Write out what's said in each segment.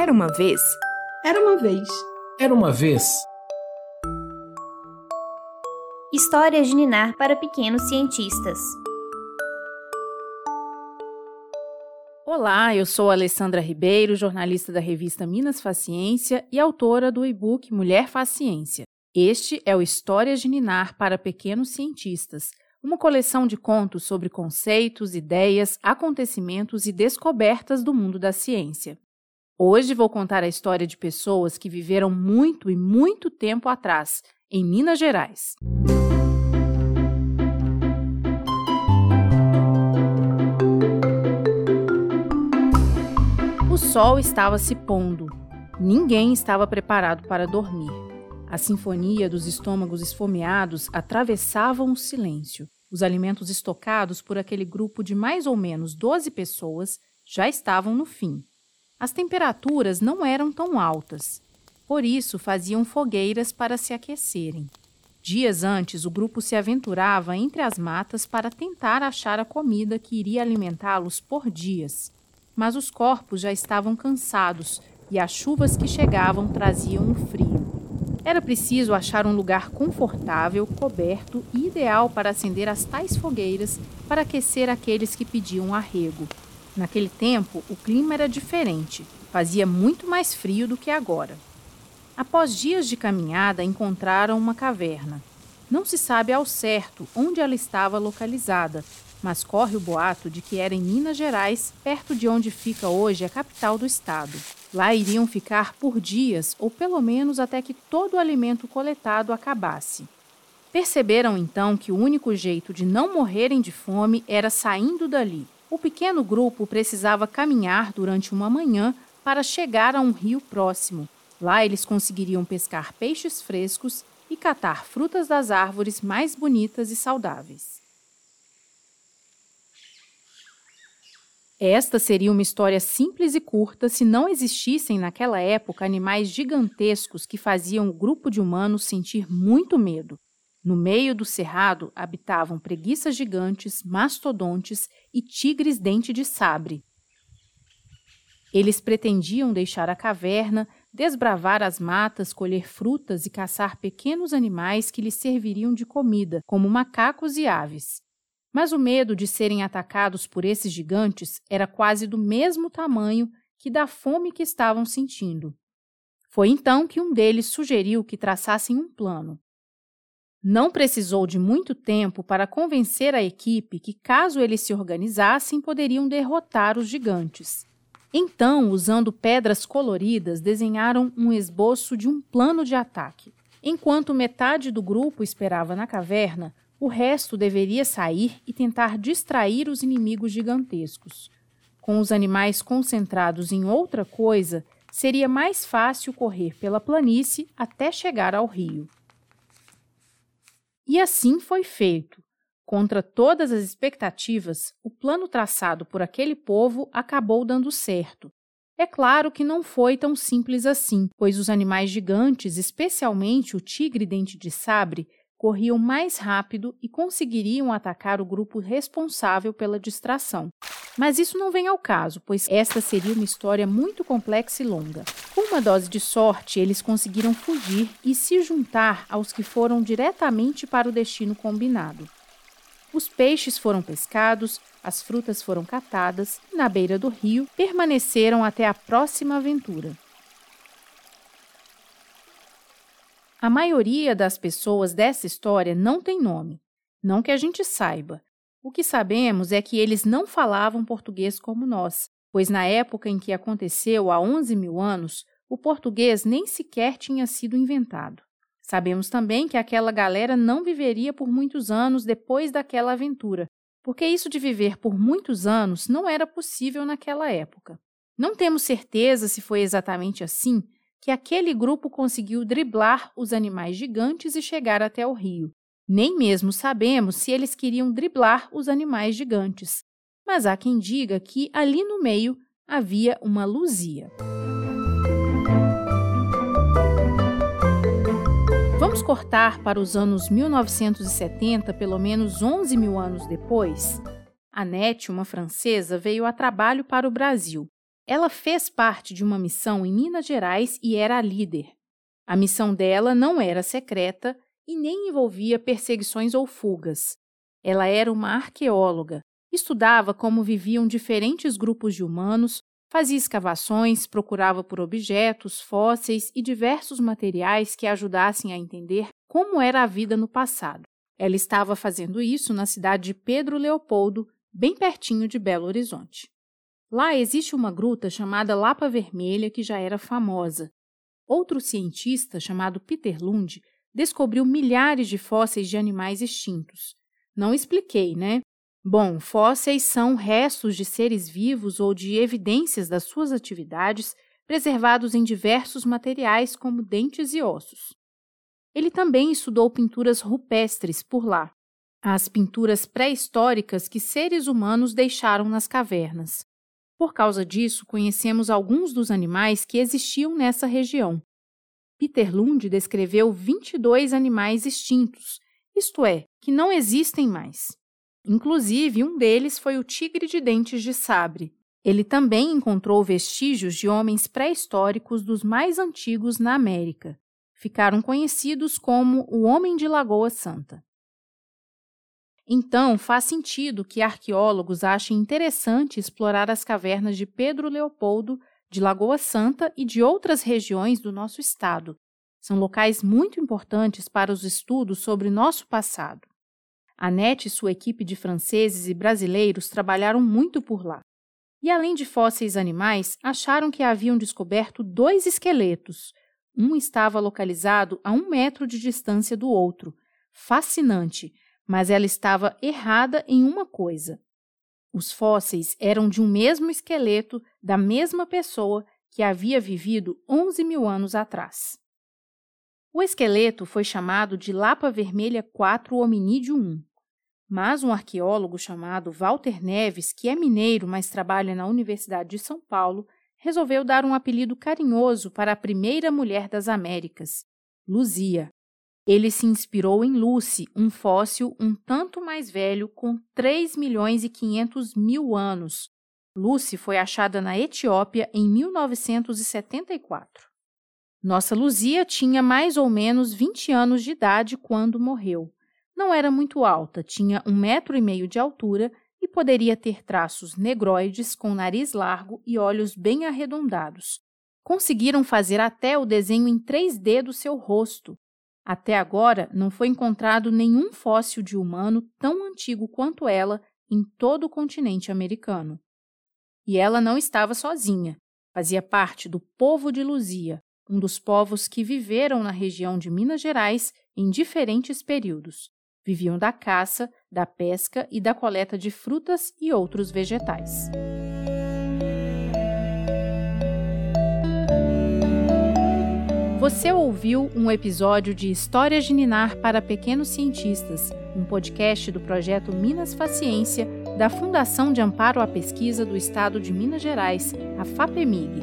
Era uma vez. Era uma vez. Era uma vez. Histórias de Ninar para pequenos cientistas. Olá, eu sou Alessandra Ribeiro, jornalista da revista Minas Faciência e autora do e-book Mulher Faz Ciência. Este é o Histórias de Ninar para pequenos cientistas, uma coleção de contos sobre conceitos, ideias, acontecimentos e descobertas do mundo da ciência. Hoje vou contar a história de pessoas que viveram muito e muito tempo atrás, em Minas Gerais. O sol estava se pondo. Ninguém estava preparado para dormir. A sinfonia dos estômagos esfomeados atravessavam o silêncio. Os alimentos estocados por aquele grupo de mais ou menos 12 pessoas já estavam no fim. As temperaturas não eram tão altas, por isso faziam fogueiras para se aquecerem. Dias antes, o grupo se aventurava entre as matas para tentar achar a comida que iria alimentá-los por dias. Mas os corpos já estavam cansados e as chuvas que chegavam traziam um frio. Era preciso achar um lugar confortável, coberto e ideal para acender as tais fogueiras para aquecer aqueles que pediam arrego. Naquele tempo, o clima era diferente, fazia muito mais frio do que agora. Após dias de caminhada, encontraram uma caverna. Não se sabe ao certo onde ela estava localizada, mas corre o boato de que era em Minas Gerais, perto de onde fica hoje a capital do estado. Lá iriam ficar por dias, ou pelo menos até que todo o alimento coletado acabasse. Perceberam então que o único jeito de não morrerem de fome era saindo dali. O pequeno grupo precisava caminhar durante uma manhã para chegar a um rio próximo. Lá eles conseguiriam pescar peixes frescos e catar frutas das árvores mais bonitas e saudáveis. Esta seria uma história simples e curta se não existissem naquela época animais gigantescos que faziam o grupo de humanos sentir muito medo. No meio do cerrado habitavam preguiças gigantes, mastodontes e tigres dente de sabre. Eles pretendiam deixar a caverna, desbravar as matas, colher frutas e caçar pequenos animais que lhes serviriam de comida, como macacos e aves. Mas o medo de serem atacados por esses gigantes era quase do mesmo tamanho que da fome que estavam sentindo. Foi então que um deles sugeriu que traçassem um plano. Não precisou de muito tempo para convencer a equipe que, caso eles se organizassem, poderiam derrotar os gigantes. Então, usando pedras coloridas, desenharam um esboço de um plano de ataque. Enquanto metade do grupo esperava na caverna, o resto deveria sair e tentar distrair os inimigos gigantescos. Com os animais concentrados em outra coisa, seria mais fácil correr pela planície até chegar ao rio. E assim foi feito. Contra todas as expectativas, o plano traçado por aquele povo acabou dando certo. É claro que não foi tão simples assim, pois os animais gigantes, especialmente o tigre dente de sabre, corriam mais rápido e conseguiriam atacar o grupo responsável pela distração. Mas isso não vem ao caso, pois esta seria uma história muito complexa e longa. Com uma dose de sorte, eles conseguiram fugir e se juntar aos que foram diretamente para o destino combinado. Os peixes foram pescados, as frutas foram catadas e, na beira do rio, permaneceram até a próxima aventura. A maioria das pessoas dessa história não tem nome, não que a gente saiba. O que sabemos é que eles não falavam português como nós, pois na época em que aconteceu, há 11 mil anos, o português nem sequer tinha sido inventado. Sabemos também que aquela galera não viveria por muitos anos depois daquela aventura, porque isso de viver por muitos anos não era possível naquela época. Não temos certeza se foi exatamente assim que aquele grupo conseguiu driblar os animais gigantes e chegar até o rio. Nem mesmo sabemos se eles queriam driblar os animais gigantes, mas há quem diga que ali no meio havia uma luzia. Vamos cortar para os anos 1970, pelo menos 11 mil anos depois? Annette, uma francesa, veio a trabalho para o Brasil. Ela fez parte de uma missão em Minas Gerais e era a líder. A missão dela não era secreta e nem envolvia perseguições ou fugas. Ela era uma arqueóloga, estudava como viviam diferentes grupos de humanos, fazia escavações, procurava por objetos, fósseis e diversos materiais que ajudassem a entender como era a vida no passado. Ela estava fazendo isso na cidade de Pedro Leopoldo, bem pertinho de Belo Horizonte. Lá existe uma gruta chamada Lapa Vermelha que já era famosa. Outro cientista, chamado Peter Lund, descobriu milhares de fósseis de animais extintos. Não expliquei, né? Bom, fósseis são restos de seres vivos ou de evidências das suas atividades preservados em diversos materiais, como dentes e ossos. Ele também estudou pinturas rupestres por lá, as pinturas pré-históricas que seres humanos deixaram nas cavernas. Por causa disso, conhecemos alguns dos animais que existiam nessa região. Peter Lund descreveu 22 animais extintos, isto é, que não existem mais. Inclusive, um deles foi o tigre de dentes de sabre. Ele também encontrou vestígios de homens pré-históricos dos mais antigos na América ficaram conhecidos como o Homem de Lagoa Santa. Então, faz sentido que arqueólogos achem interessante explorar as cavernas de Pedro Leopoldo, de Lagoa Santa e de outras regiões do nosso estado. São locais muito importantes para os estudos sobre nosso passado. Annette e sua equipe de franceses e brasileiros trabalharam muito por lá. E além de fósseis animais, acharam que haviam descoberto dois esqueletos, um estava localizado a um metro de distância do outro. Fascinante, mas ela estava errada em uma coisa. Os fósseis eram de um mesmo esqueleto da mesma pessoa que havia vivido 11 mil anos atrás. O esqueleto foi chamado de Lapa Vermelha 4 Hominídeo 1, mas um arqueólogo chamado Walter Neves, que é mineiro, mas trabalha na Universidade de São Paulo, resolveu dar um apelido carinhoso para a primeira mulher das Américas, Luzia. Ele se inspirou em Lucy, um fóssil um tanto mais velho com 3 milhões e 500 mil anos. Lucy foi achada na Etiópia em 1974. Nossa Luzia tinha mais ou menos 20 anos de idade quando morreu. Não era muito alta, tinha um metro e meio de altura e poderia ter traços negroides com nariz largo e olhos bem arredondados. Conseguiram fazer até o desenho em 3D do seu rosto. Até agora, não foi encontrado nenhum fóssil de humano tão antigo quanto ela em todo o continente americano. E ela não estava sozinha. Fazia parte do povo de Luzia, um dos povos que viveram na região de Minas Gerais em diferentes períodos. Viviam da caça, da pesca e da coleta de frutas e outros vegetais. Você ouviu um episódio de Histórias de Ninar para Pequenos Cientistas, um podcast do projeto Minas Faciência da Fundação de Amparo à Pesquisa do Estado de Minas Gerais, a FAPEMIG.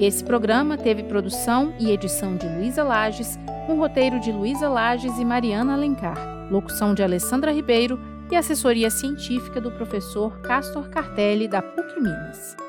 Esse programa teve produção e edição de Luísa Lages, com roteiro de Luísa Lages e Mariana Alencar locução de Alessandra Ribeiro e assessoria científica do professor Castor Cartelli, da PUC Minas.